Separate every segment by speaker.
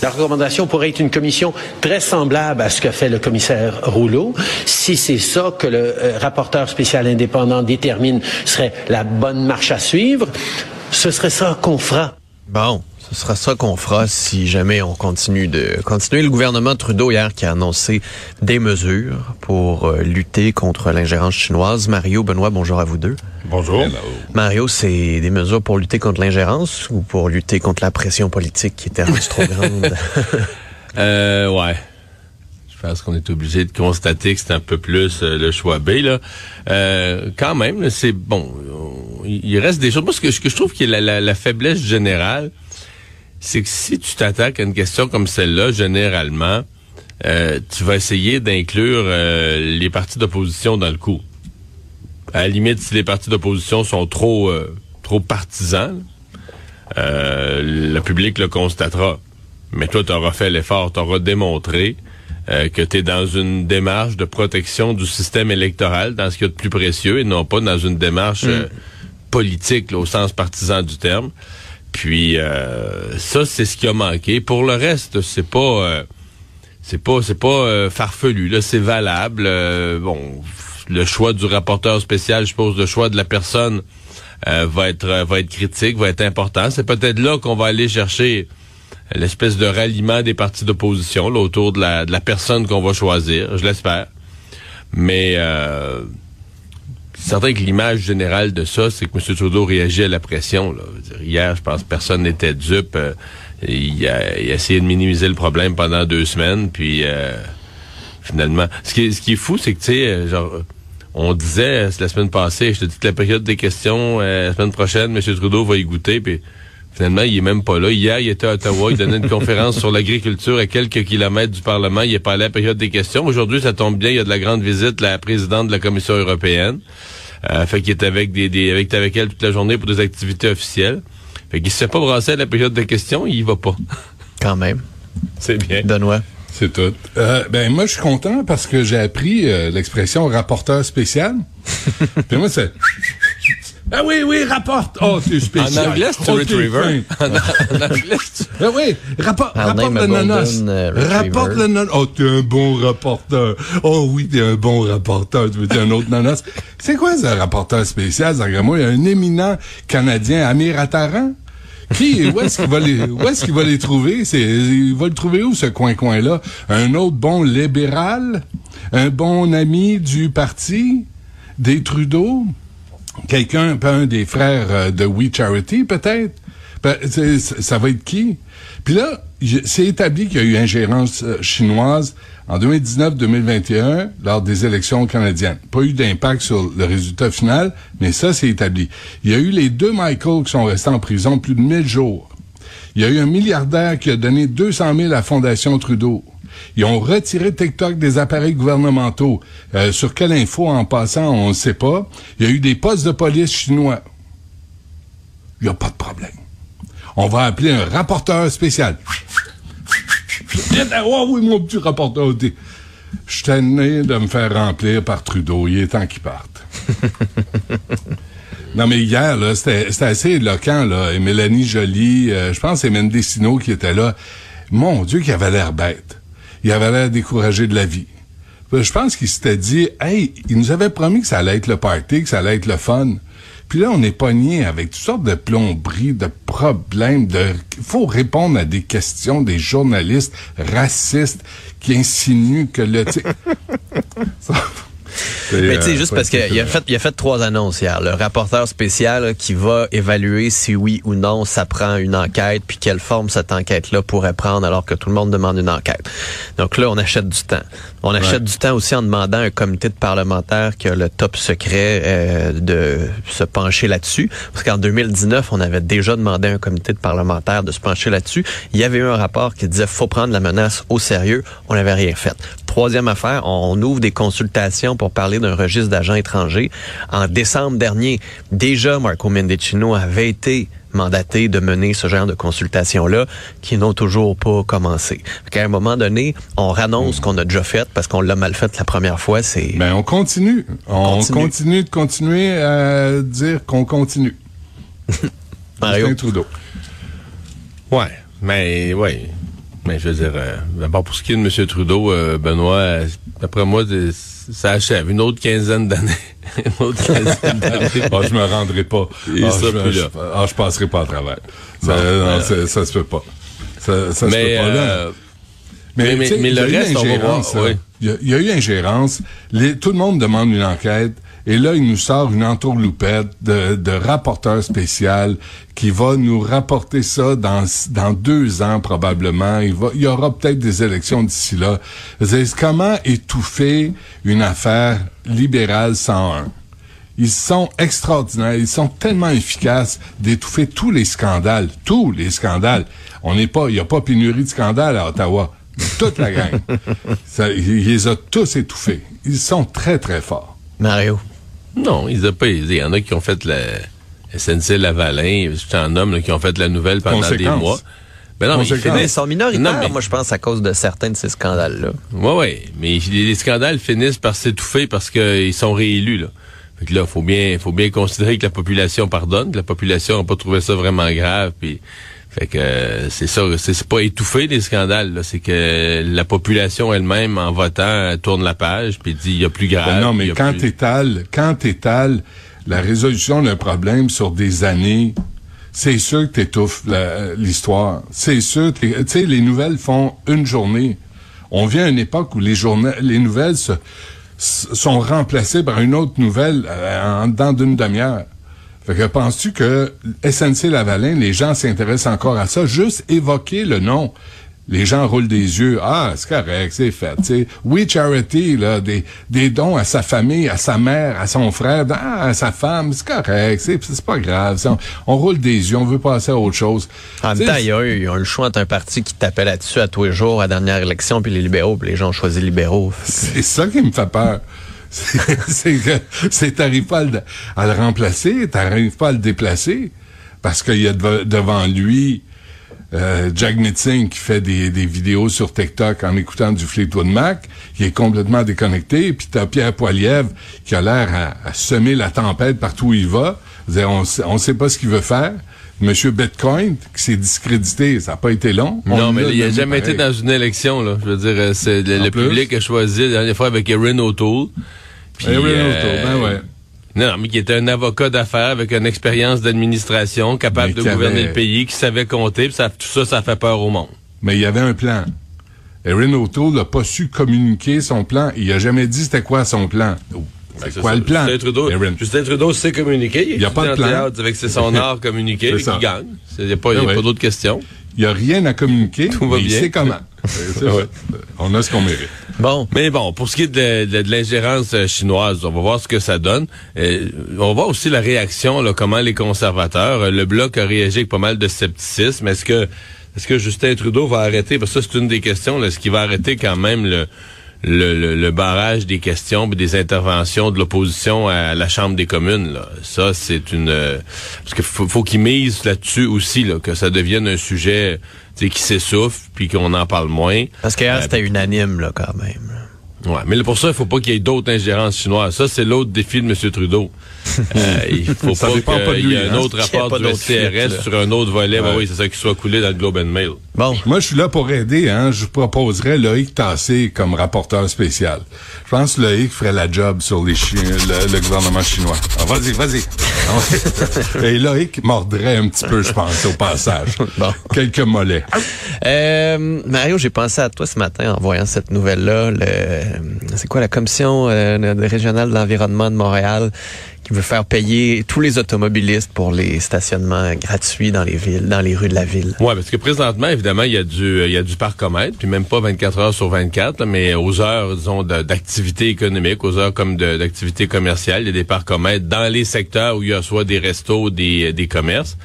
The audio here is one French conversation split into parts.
Speaker 1: La recommandation pourrait être une commission très semblable à ce que fait le commissaire Rouleau. Si c'est ça que le euh, rapporteur spécial indépendant détermine serait la bonne marche à suivre, ce serait ça qu'on fera.
Speaker 2: Bon, ce sera ça qu'on fera si jamais on continue de continuer. Le gouvernement Trudeau hier qui a annoncé des mesures pour euh, lutter contre l'ingérence chinoise. Mario, Benoît, bonjour à vous deux.
Speaker 3: Bonjour.
Speaker 2: Mario, c'est des mesures pour lutter contre l'ingérence ou pour lutter contre la pression politique qui était rendue trop grande?
Speaker 3: Euh, ouais. Je pense qu'on est obligé de constater que c'est un peu plus euh, le choix B. Là. Euh, quand même, c'est bon. on- Il reste des choses. Moi, ce que, ce que je trouve qui est la, la- la faiblesse générale, c'est que si tu t'attaques à une question comme celle-là, généralement, euh, tu vas essayer d'inclure euh, les partis d'opposition dans le coup. À la limite, si les partis d'opposition sont trop euh, trop partisans, euh, le public le constatera. Mais toi, tu auras fait l'effort, tu auras démontré euh, que tu es dans une démarche de protection du système électoral, dans ce qu'il y a de plus précieux, et non pas dans une démarche euh, politique, là, au sens partisan du terme. Puis euh, ça, c'est ce qui a manqué. Pour le reste, c'est pas euh, c'est pas c'est pas euh, farfelu. Là, c'est valable. Euh, bon, le choix du rapporteur spécial, je suppose, le choix de la personne euh, va être va être critique, va être important. C'est peut-être là qu'on va aller chercher l'espèce de ralliement des partis d'opposition autour de la, de la personne qu'on va choisir, je l'espère. Mais c'est certain que l'image générale de ça, c'est que M. Trudeau réagit à la pression. Là. Hier, je pense que personne n'était dupe. Euh, il, a, essayé de minimiser le problème pendant deux semaines, puis euh, finalement... Ce qui ce est fou, c'est que, tu sais, euh, genre... On disait la semaine passée, je te dis que la période des questions, la semaine prochaine, M. Trudeau va y goûter, puis Finalement, il est même pas là. Hier, il était à Ottawa, il donnait une conférence sur l'agriculture à quelques kilomètres du Parlement. Il est pas allé à la période des questions. Aujourd'hui, ça tombe bien, il y a de la grande visite de la présidente de la Commission européenne. Euh, fait qu'il est avec des, des avec, avec elle toute la journée pour des activités officielles. Fait qu'il se fait pas brasser à la période des questions, il y va pas.
Speaker 2: Quand même.
Speaker 3: C'est bien.
Speaker 2: Benoît?
Speaker 4: C'est tout. Euh, ben moi je suis content parce que j'ai appris euh, l'expression rapporteur spécial. Puis moi c'est Ah oui oui rapporte. Oh c'est spécial.
Speaker 3: En anglais, c'est
Speaker 4: Oh,
Speaker 3: retriever. En anglais,
Speaker 4: Ah oui, rapport, rapporte le
Speaker 2: euh, retriever.
Speaker 4: rapporte le nanos. Oh, t'es un bon rapporteur. Oh oui, t'es un bon rapporteur. Tu veux dire un autre nanos? C'est quoi ce rapporteur spécial, moi Il y a un éminent Canadien, Amir Attaran. Qui, où est-ce qu'il va les, où est-ce qu'il va les trouver? C'est, il va le trouver où, ce coin-coin-là? Un autre bon libéral? Un bon ami du parti? Des Trudeau? Quelqu'un, pas un des frères euh, de We Charity, peut-être? Ben, ça va être qui? Puis là, c'est établi qu'il y a eu ingérence euh, chinoise en 2019-2021 lors des élections canadiennes. Pas eu d'impact sur le résultat final, mais ça, c'est établi. Il y a eu les deux Michael qui sont restés en prison plus de 1000 jours. Il y a eu un milliardaire qui a donné 200 000 à la Fondation Trudeau. Ils ont retiré TikTok des appareils gouvernementaux. Euh, sur quelle info, en passant, on ne sait pas. Il y a eu des postes de police chinois. Il n'y a pas de problème. On va appeler un rapporteur spécial. Oh oui, mon petit rapporteur. Je suis tanné de me faire remplir par Trudeau. Il est temps qu'il parte. Non, mais hier, là, c'était assez éloquent, là. Et Mélanie Joly, euh, je pense que c'est Mendicino qui était là. Mon Dieu, qu'il avait l'air bête. Il avait l'air découragé de la vie. Je pense qu'il s'était dit, hey, il nous avait promis que ça allait être le party, que ça allait être le fun. Puis là, on est pogné avec toutes sortes de plomberies, de problèmes, de... Il faut répondre à des questions des journalistes racistes qui insinuent que le...
Speaker 2: Mais tu sais,
Speaker 4: euh,
Speaker 2: juste parce qu'il a fait, il a fait trois annonces hier. Le rapporteur spécial là, qui va évaluer si oui ou non ça prend une enquête, puis quelle forme cette enquête-là pourrait prendre alors que tout le monde demande une enquête. Donc là, on achète du temps. On achète
Speaker 4: Ouais.
Speaker 2: du temps aussi en demandant à un comité de parlementaires qui a le top secret euh, de se pencher là-dessus. Parce qu'en 2019, on avait déjà demandé à un comité de parlementaires de se pencher là-dessus. Il y avait eu un rapport qui disait faut prendre la menace au sérieux. On n'avait rien fait. Troisième affaire, on ouvre des consultations pour parler d'un registre d'agents étrangers. En décembre dernier, déjà Marco Mendicino avait été mandaté de mener ce genre de consultations-là qui n'ont toujours pas commencé. Fait à un moment donné, on rannonce ce qu'on a déjà fait parce qu'on l'a mal fait la première fois. C'est
Speaker 4: Ben, on continue. On,
Speaker 2: continue.
Speaker 4: continue. de continuer à dire qu'on continue.
Speaker 2: Mario.
Speaker 4: Justin Trudeau.
Speaker 3: Ouais, mais ouais. Mais je veux dire, euh, d'abord pour ce qui est de M. Trudeau, euh, Benoît, euh, d'après moi, ça achève. Une autre quinzaine d'années. Une autre quinzaine d'années.
Speaker 4: Ah, je me rendrai pas. Ah, je,
Speaker 3: plus
Speaker 4: je-
Speaker 3: là.
Speaker 4: ah, je passerai pas à travers. Ça, non, ça, ça se peut pas. Ça, ça se
Speaker 3: mais,
Speaker 4: peut pas
Speaker 3: euh, le
Speaker 4: a eu
Speaker 3: reste, on va
Speaker 4: ingérence,
Speaker 3: voir, oui.
Speaker 4: Il y, a, il y a eu ingérence. Les- tout le monde demande une enquête. Et là, il nous sort une entourloupette de, de rapporteur spécial qui va nous rapporter ça dans, dans deux ans probablement. Il, va, il y aura peut-être des élections d'ici là. Comment étouffer une affaire libérale 101? Ils sont extraordinaires. Ils sont tellement efficaces d'étouffer tous les scandales. Tous les scandales. On n'est pas, il n'y a pas pénurie de scandales à Ottawa. Toute la gang. Ça, il, il les a tous étouffés. Ils sont très, très forts.
Speaker 2: Mario.
Speaker 3: Non, ils ont pas aidé. Il y en a qui ont fait la SNC Lavalin, c'est un homme là, qui ont fait la nouvelle pendant des mois. Ben non, mais ils.
Speaker 2: Mais ils sont minoritaires,
Speaker 3: Non, mais-
Speaker 2: moi je pense, à cause de certains de ces scandales-là.
Speaker 3: Ouais, ouais. Mais les, les scandales finissent par s'étouffer parce qu'ils sont réélus, là. Fait que là, faut bien, faut bien considérer que la population pardonne, que la population n'a pas trouvé ça vraiment grave, puis fait que euh, c'est ça, c'est pas étouffer les scandales, c'est que la population elle-même, en votant, tourne la page, puis dit il y a plus grave.
Speaker 4: Ben non, mais quand
Speaker 3: plus-
Speaker 4: t'étales, quand t'étales la résolution d'un problème sur des années, c'est sûr que t'étouffes l'histoire. C'est sûr. que t'es- Tu sais, les nouvelles font une journée. On vient à une époque où les journées, les nouvelles se- sont remplacées par une autre nouvelle euh, en dedans d'une demi-heure. Fait que penses-tu que SNC Lavalin, les gens s'intéressent encore à ça? Juste évoquer le nom. Les gens roulent des yeux. Ah, c'est correct, c'est fait. tu sais. Oui, charity, là, des, des dons à sa famille, à sa mère, à son frère, à sa femme, c'est correct, c'est, c'est pas grave. On, on roule des yeux, on veut passer à autre chose.
Speaker 2: En même temps, il y a eu, ils ont le choix entre un parti qui tapait là-dessus à tous les jours à la dernière élection, puis les libéraux, puis les gens ont choisi les libéraux.
Speaker 4: C'est ça qui me fait peur. C'est que c'est t'arrives pas à le, à le remplacer, t'arrives pas à le déplacer, parce qu'il y a devant lui euh, Jack Mitzing qui fait des, des vidéos sur TikTok en écoutant du Fleetwood Mac, qui est complètement déconnecté, puis t'as Pierre Poilievre qui a l'air à, à semer la tempête partout où il va. On on sait pas ce qu'il veut faire. Monsieur Bitcoin, qui s'est discrédité, ça n'a pas été long. On
Speaker 3: Non, mais il a
Speaker 4: nommé
Speaker 3: jamais été dans une élection, là. Je veux dire, euh, c'est le, le public a choisi la dernière fois avec Erin O'Toole. Puis,
Speaker 4: Erin
Speaker 3: euh,
Speaker 4: ben ouais.
Speaker 3: Non, mais qui était un avocat d'affaires avec une expérience d'administration, capable
Speaker 4: Mais
Speaker 3: de
Speaker 4: qui
Speaker 3: gouverner
Speaker 4: avait-
Speaker 3: le pays, qui savait compter, puis ça, tout ça, ça fait peur au monde.
Speaker 4: Mais il y avait un plan. Erin O'Toole n'a pas su communiquer son plan. Il a jamais dit c'était quoi son plan. Oh, C'est
Speaker 3: Ben,
Speaker 4: quoi
Speaker 3: ça.
Speaker 4: le plan?
Speaker 3: Justin Trudeau? Justin Trudeau sait communiquer.
Speaker 4: Il y a pas de plan.
Speaker 3: avec c'est son art communiquer,
Speaker 4: C'est ça.
Speaker 3: il gagne. Il n'y a pas,
Speaker 4: ouais.
Speaker 3: pas d'autres questions.
Speaker 4: Il n'y a rien à communiquer,
Speaker 3: Tout va
Speaker 4: il
Speaker 3: bien.
Speaker 4: sait comment. On a ce qu'on mérite.
Speaker 2: Bon,
Speaker 3: Mais bon, pour ce qui est de, de- de l'ingérence euh, chinoise, on va voir ce que ça donne. Euh, on va voir aussi la réaction, là, comment les conservateurs, euh, le bloc a réagi avec pas mal de scepticisme. Est-ce que est-ce que Justin Trudeau va arrêter, parce que ça c'est une des questions, est-ce qu'il va arrêter quand même le, le, le- le barrage des questions et des interventions de l'opposition à la Chambre des communes? Là? Ça, c'est une... euh, parce qu'il faut, faut qu'il mise là-dessus aussi, là, que ça devienne un sujet tu sais, qui s'essouffle, puis qu'on en parle moins.
Speaker 2: parce que hier,
Speaker 3: Euh,
Speaker 2: c'était unanime, là, quand même.
Speaker 3: Ouais, mais pour ça, il faut pas qu'il y ait d'autres ingérences chinoises. Ça, c'est l'autre défi de M. Trudeau. euh, il faut
Speaker 4: Ça
Speaker 3: pas
Speaker 4: dépend pas de
Speaker 3: qu'il y ait un
Speaker 4: hein.
Speaker 3: autre rapport du SCRS sur un autre volet. Ben
Speaker 4: Ouais.
Speaker 3: oui, c'est ça qui soit coulé dans le Globe and Mail.
Speaker 2: Bon,
Speaker 4: Moi, je suis là pour aider. Hein. Je proposerais Loïc Tassé comme rapporteur spécial. Je pense que Loïc ferait la job sur les Chi- le, le gouvernement chinois. Ah, vas-y, vas-y. Et Loïc mordrait un petit peu, je pense, au passage.
Speaker 2: Bon.
Speaker 4: Quelques mollets.
Speaker 2: Euh, Mario, j'ai pensé à toi ce matin en voyant cette nouvelle-là. Le- C'est quoi la commission euh, régionale de l'environnement de Montréal qui veut faire payer tous les automobilistes pour les stationnements gratuits dans les villes, dans les rues de la ville.
Speaker 3: Ouais, parce que présentement, évidemment, il y a du, il y a du parcomètre, puis même pas 24 heures sur 24, là, mais aux heures, disons, d'activité économique, aux heures comme d'activité commerciale, il y a des parcomètres dans les secteurs où il y a soit des restos, des, des commerces,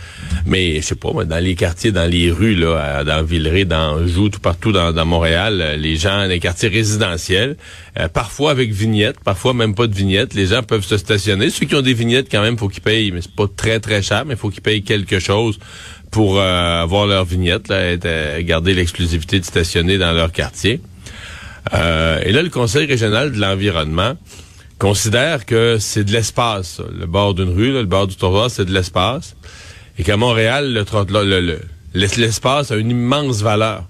Speaker 3: mais je sais pas, dans les quartiers, dans les rues, là, dans Villeray, dans Anjou, tout partout dans, dans Montréal, euh, les gens, les quartiers résidentiels, euh, parfois avec vignettes, parfois même pas de vignettes, les gens peuvent se stationner. Ont des vignettes, quand même, faut qu'ils payent, mais c'est pas très très cher, mais faut qu'ils payent quelque chose pour euh, avoir leur vignette, là, être, euh, garder l'exclusivité de stationner dans leur quartier. Euh, et là, le Conseil régional de l'environnement considère que c'est de l'espace. Le bord d'une rue, là, le bord du trottoir, c'est de l'espace. Et qu'à Montréal, le trottoir, le- le- l'espace a une immense valeur.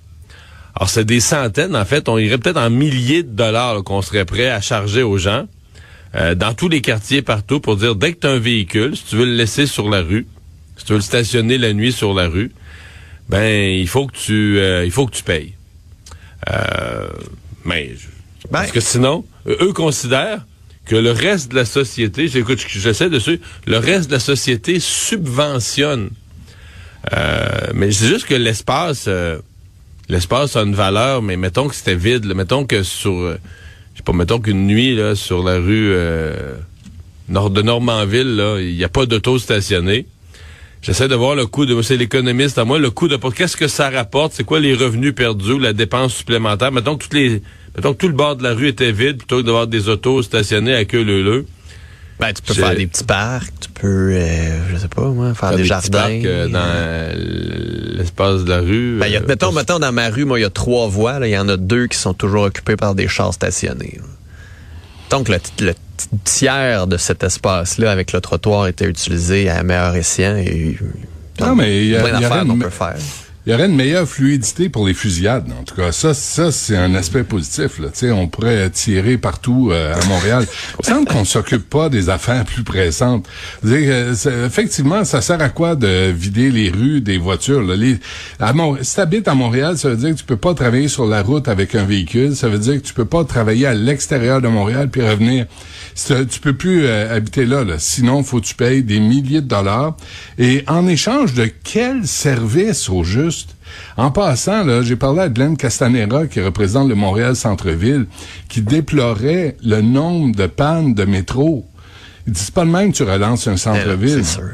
Speaker 3: Alors, c'est des centaines. En fait, on irait peut-être en milliers de dollars qu'on serait prêt à charger aux gens euh, dans tous les quartiers partout pour dire dès que tu as un véhicule, si tu veux le laisser sur la rue, si tu veux le stationner la nuit sur la rue, ben il faut que tu euh, il faut que tu payes. Euh, mais je-
Speaker 2: Ben-
Speaker 3: parce que sinon, eux considèrent que le reste de la société, j'écoute, j'essaie de suivre, le reste de la société subventionne. Euh, mais c'est juste que l'espace, euh, l'espace a une valeur, mais mettons que c'était vide, là, mettons que sur, euh, je sais pas, mettons qu'une nuit là sur la rue euh, nord de Normandville, là, il n'y a pas d'auto stationné. J'essaie de voir le coût de, c'est l'économiste à moi, le coût de, qu'est-ce que ça rapporte, c'est quoi les revenus perdus, la dépense supplémentaire. Mettons que tout le bord de la rue était vide plutôt que d'avoir des autos stationnées à queue leu.
Speaker 2: Ben, tu peux
Speaker 3: Je-
Speaker 2: faire des petits parcs, tu peux, euh, je sais pas, moi, faire,
Speaker 3: Faire
Speaker 2: des, jardins.
Speaker 3: parcs, euh, dans euh, l'espace de la rue.
Speaker 2: Ben, y a,
Speaker 3: euh,
Speaker 2: mettons, mettons, dans ma rue, moi, il y a trois voies. là. Il y en a deux qui sont toujours occupées par des chars stationnés. là. Donc, le, le tiers de cet espace-là avec le trottoir était utilisé à meilleur escient. Et,
Speaker 4: Non, mais il y a-
Speaker 2: plein d'affaires qu'on peut faire.
Speaker 4: Il y aurait une meilleure fluidité pour les fusillades. En tout cas, ça, ça c'est un aspect positif. Là. On pourrait tirer partout euh, à Montréal. Il me semble qu'on s'occupe pas des affaires plus pressantes. Dire, euh, effectivement, ça sert à quoi de vider les rues des voitures? Là? Les, à si tu habites à Montréal, ça veut dire que tu peux pas travailler sur la route avec un véhicule. Ça veut dire que tu peux pas travailler à l'extérieur de Montréal puis revenir. Tu peux plus euh, habiter là, là. Sinon, faut que tu payes des milliers de dollars. Et en échange de quel service au juste? En passant, là, j'ai parlé à Glenn Castanera, qui représente le Montréal Centre-Ville, qui déplorait le nombre de pannes de métro. Il dit, c'est pas le même que tu relances un centre-ville.
Speaker 2: C'est sûr.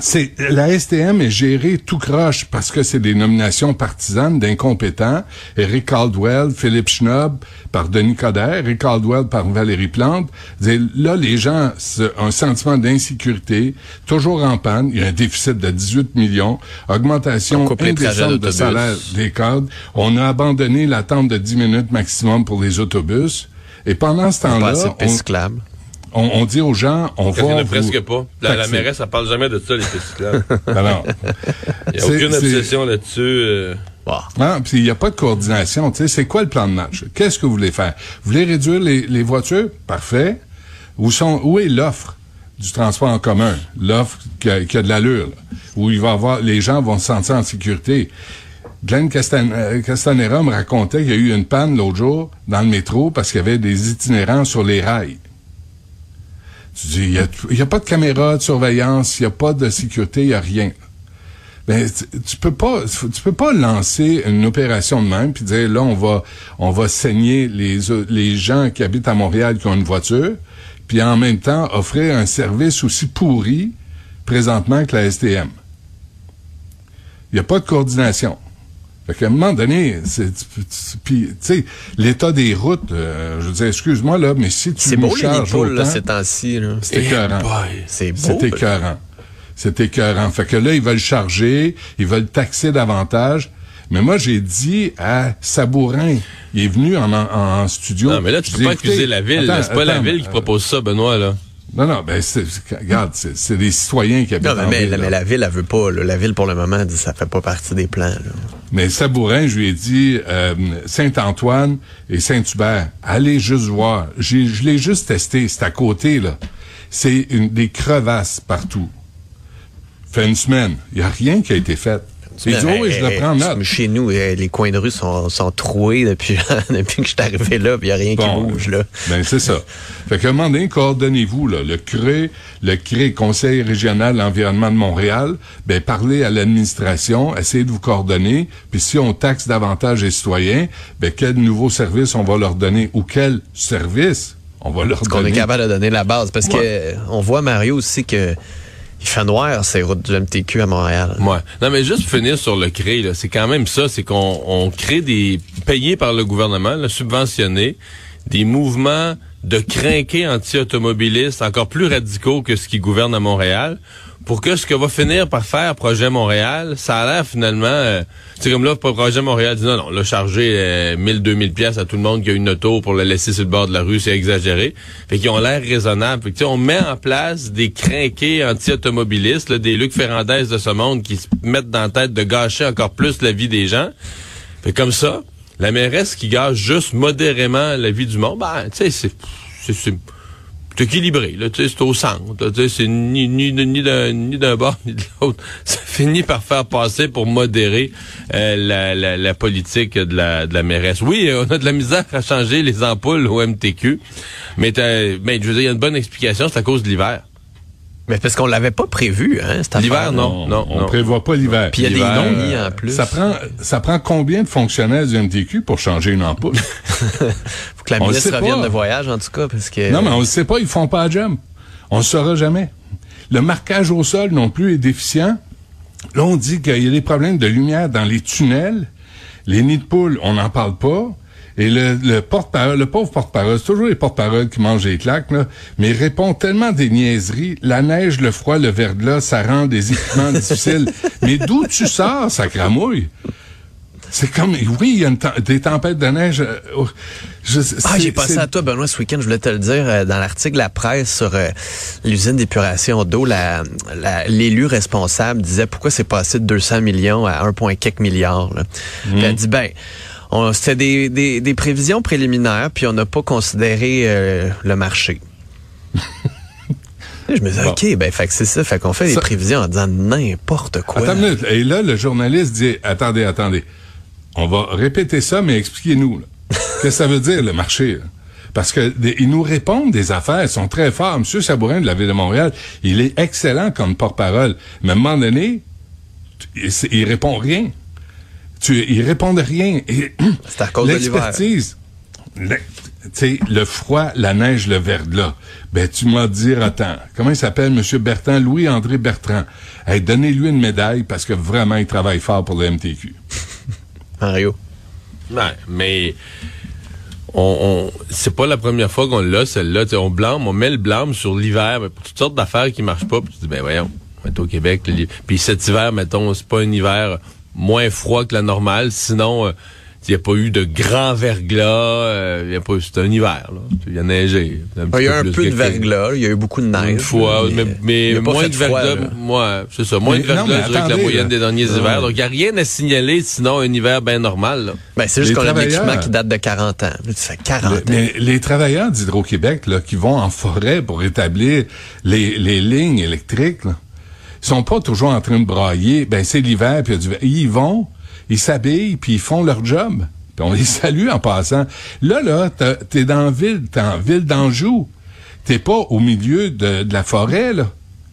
Speaker 4: C'est la STM est gérée tout croche parce que c'est des nominations partisanes d'incompétents. Eric Caldwell, Philippe Schnob par Denis Coderre, Eric Caldwell par Valérie Plante. Là, les gens ont un sentiment d'insécurité, toujours en panne. Il y a un déficit de 18 millions, augmentation indécente de salaire des cadres. On a abandonné l'attente de 10 minutes maximum pour les autobus. Et pendant ce temps-là, on. On- on dit aux gens, on
Speaker 3: Il y en
Speaker 4: va
Speaker 3: a presque pas. La, la mairesse, elle parle jamais de ça, les pistes cyclables.
Speaker 4: Alors,
Speaker 3: Il n'y a
Speaker 4: C'est-
Speaker 3: aucune obsession là-dessus. euh.
Speaker 2: Bon.
Speaker 4: Ah, puis il n'y a pas de coordination. Tu sais, c'est quoi le plan de match? Qu'est-ce que vous voulez faire? Vous voulez réduire les, les voitures? Parfait. Où, sont, où est l'offre du transport en commun? L'offre qui a, qui a de l'allure, là, où il va avoir, les gens vont se sentir en sécurité. Glenn Castan- euh, Castanera me racontait qu'il y a eu une panne l'autre jour dans le métro parce qu'il y avait des itinérants sur les rails. Tu dis, il n'y a, a pas de caméra de surveillance, il n'y a pas de sécurité, il n'y a rien. Ben, tu, tu peux pas, tu peux pas lancer une opération de même puis dire là on va, on va saigner les les gens qui habitent à Montréal qui ont une voiture, puis en même temps offrir un service aussi pourri présentement que la STM. Il n'y a pas de coordination. Fait qu'à un moment donné, c'est, tu- tu- puis, tu sais, l'état des routes, euh, je veux dire, excuse-moi, là, mais si tu
Speaker 2: C'est
Speaker 4: nous
Speaker 2: beau, les
Speaker 4: charges
Speaker 2: poules, là,
Speaker 4: autant,
Speaker 2: ces temps-ci. là.
Speaker 4: c'est écœurant.
Speaker 2: C'est beau.
Speaker 4: C'est écœurant. C'est écœurant. Fait que là, ils veulent charger, ils veulent taxer davantage. Mais moi, j'ai dit à Sabourin, il est venu en, en, en studio.
Speaker 3: Non, mais là, tu peux
Speaker 4: dis,
Speaker 3: pas accuser la ville. C'est pas la ville qui propose ça, Benoît, là.
Speaker 4: Non, non, ben, c'est, regarde, c'est, des citoyens qui habitent
Speaker 2: Non, mais,
Speaker 4: en
Speaker 2: mais,
Speaker 4: ville,
Speaker 2: la-
Speaker 4: là.
Speaker 2: mais la ville, elle veut pas. là. La ville, pour le moment, dit ça fait pas partie des plans. là.
Speaker 4: Mais Sabourin, je lui ai dit, euh, Saint-Antoine et Saint-Hubert, allez juste voir. Je l'ai juste testé, c'est à côté, là. C'est des crevasses partout. Fait une semaine, il n'y a rien qui a été fait. Il dit, oui, je le
Speaker 2: Eh,
Speaker 4: prends en
Speaker 2: eh,
Speaker 4: note.
Speaker 2: Chez nous, eh, les coins de rue sont, sont troués depuis, depuis que je suis arrivé là, puis il n'y a rien
Speaker 4: Bon,
Speaker 2: qui bouge. là.
Speaker 4: Ben, c'est ça. Fait qu'à un moment donné, coordonnez-vous, là. Le CRE, le CRE, Conseil régional de l'environnement de Montréal, ben, parlez à l'administration, essayez de vous coordonner, puis si on taxe davantage les citoyens, ben, quel nouveau service on va leur donner, ou quel service on va leur
Speaker 2: Est-ce qu'on est
Speaker 4: donner?
Speaker 2: capable de donner la base? Parce que on voit, Mario, aussi que il fait noir ces routes du MTQ à Montréal.
Speaker 3: Ouais. Non, mais juste finir sur le CRE, là, c'est quand même ça, c'est qu'on on crée des payés par le gouvernement, là, subventionnés, des mouvements de crinqués anti-automobilistes encore plus radicaux que ce qui gouverne à Montréal, pour que ce que va finir par faire Projet Montréal, ça a l'air finalement, euh, c'est comme là, Projet Montréal dit non, non, là, charger euh, 1000, 2000 pièces à tout le monde qui a une auto pour le laisser sur le bord de la rue, c'est exagéré. Fait qu'ils ont l'air raisonnables. Fait que, on met en place des crinqués anti-automobilistes, des Luc Ferrandez de ce monde qui se mettent dans la tête de gâcher encore plus la vie des gens. Fait comme ça, la mairesse qui gâche juste modérément la vie du monde, ben, tu sais, c'est, c'est, équilibré, là, c'est au centre, c'est ni, ni, ni d'un, ni d'un bord, ni de l'autre. Ça finit par faire passer pour modérer euh, la, la, la politique de la, de la mairesse. Oui, on a de la misère à changer les ampoules au MTQ, mais, mais je veux dire, il y a une bonne explication, c'est à cause de l'hiver.
Speaker 2: Mais parce qu'on l'avait pas prévu, hein, cette
Speaker 3: L'hiver, non, non,
Speaker 4: on
Speaker 3: non.
Speaker 4: prévoit pas l'hiver.
Speaker 2: Puis il y a des non-lits
Speaker 4: Euh,
Speaker 2: en plus.
Speaker 4: Ça prend, ça prend combien de fonctionnaires du MTQ pour changer une ampoule?
Speaker 2: Faut que la
Speaker 4: On
Speaker 2: ministre
Speaker 4: sait
Speaker 2: revienne
Speaker 4: pas.
Speaker 2: de voyage, en tout cas, parce que...
Speaker 4: Non, mais on ne sait pas, ils font pas la job. On ne saura jamais. Le marquage au sol non plus est déficient. Là, on dit qu'il y a des problèmes de lumière dans les tunnels. Les nids de poules, on n'en parle pas. Et le, le porte-parole, le pauvre porte-parole, c'est toujours les porte-paroles qui mangent les claques, là, mais il répond tellement des niaiseries. La neige, le froid, le verglas, ça rend des équipements difficiles. Mais d'où tu sors, ça cramouille? C'est comme, oui, il y a une des tempêtes de neige. euh, oh, je-
Speaker 2: Ah, j'ai pensé
Speaker 4: c'est-
Speaker 2: à toi, Benoît, ce week-end, je voulais te le dire, euh, dans l'article de la presse sur euh, l'usine d'épuration d'eau, l'élu responsable disait pourquoi c'est passé de 200 millions à 1, quelques milliards. Là. Puis Elle dit, ben, c'était des, des, des prévisions préliminaires, puis on n'a pas considéré euh, le marché. je me disais,
Speaker 4: Bon.
Speaker 2: OK, ben, fait que c'est ça, fait qu'on fait des prévisions en disant n'importe quoi.
Speaker 4: Attends une minute. Et là, le journaliste dit, attendez, attendez. On va répéter ça, mais expliquez-nous. Qu'est-ce que ça veut dire, le marché? là? Parce que des- ils nous répondent des affaires, ils sont très forts. Monsieur Sabourin de la Ville de Montréal, il est excellent comme porte-parole. Mais à un moment donné, il, il répond rien. Tu, il répond de rien.
Speaker 2: C'est à cause de l'hiver.
Speaker 4: l'expertise, le- froid, la neige, le verglas. Ben, tu m'as dit, attends, comment il s'appelle, Monsieur Bertrand, Louis-André Bertrand. Hey, donnez-lui une médaille parce que vraiment, il travaille fort pour le MTQ.
Speaker 2: Mario.
Speaker 3: Ouais, mais on, on c'est pas la première fois qu'on l'a, celle-là. On blâme, on met le blâme sur l'hiver, mais pour toutes sortes d'affaires qui marchent pas. Puis tu dis, ben voyons, on est au Québec. Puis cet hiver, mettons, c'est pas un hiver moins froid que la normale. Sinon, euh, il n'y a pas eu de grand verglas. euh, il y a pas, c'est un hiver. Là. Il a neigé.
Speaker 2: Il y a un
Speaker 3: petit
Speaker 2: peu de verglas, il y a eu beaucoup de neige.
Speaker 3: Une fois, mais, mais moins de verglas, moi, c'est ça, moins
Speaker 4: Mais
Speaker 3: de verglas je que la moyenne
Speaker 4: là.
Speaker 3: des derniers hivers. Donc, il n'y a rien à signaler, sinon un hiver bien normal. Là.
Speaker 2: Ben, c'est juste
Speaker 4: Les
Speaker 2: qu'on a l'équipement
Speaker 4: travailleurs-
Speaker 2: qui date de 40 ans. Là, tu fais 40 ans.
Speaker 4: Mais les travailleurs d'Hydro-Québec, là, qui vont en forêt pour établir les, les lignes électriques, là, sont pas toujours en train de brailler. Ben, c'est l'hiver, puis. Ils y vont, ils s'habillent, puis ils font leur job. Puis on les salue en passant. Là, là, t'es dans la ville, t'es en ville d'Anjou. T'es pas au milieu de, de la forêt, là.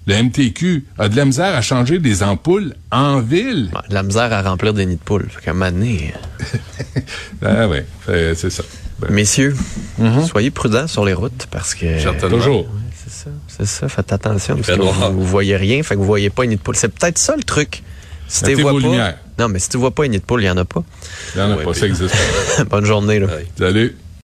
Speaker 4: Le MTQ a de la misère à changer des ampoules en ville.
Speaker 2: De la misère à remplir des nids de poules. Fait qu'à moment donné,
Speaker 4: Ah ouais, fait- c'est ça. Ben,
Speaker 2: Messieurs, soyez prudents sur les routes parce que.
Speaker 3: Certainement.
Speaker 4: toujours.
Speaker 2: C'est ça. Faites attention parce
Speaker 3: fait
Speaker 2: que
Speaker 3: noir.
Speaker 2: vous, vous voyez rien, fait que vous voyez pas un nid de poule. C'est peut-être ça le truc. Si tu vois
Speaker 4: vos
Speaker 2: pas,
Speaker 4: lumières.
Speaker 2: non, mais si tu vois pas un nid de poule, il y en a pas.
Speaker 4: Il y en a
Speaker 3: Ouais,
Speaker 4: pas,
Speaker 3: puis-
Speaker 4: ça existe pas.
Speaker 2: Bonne journée là.
Speaker 4: Salut.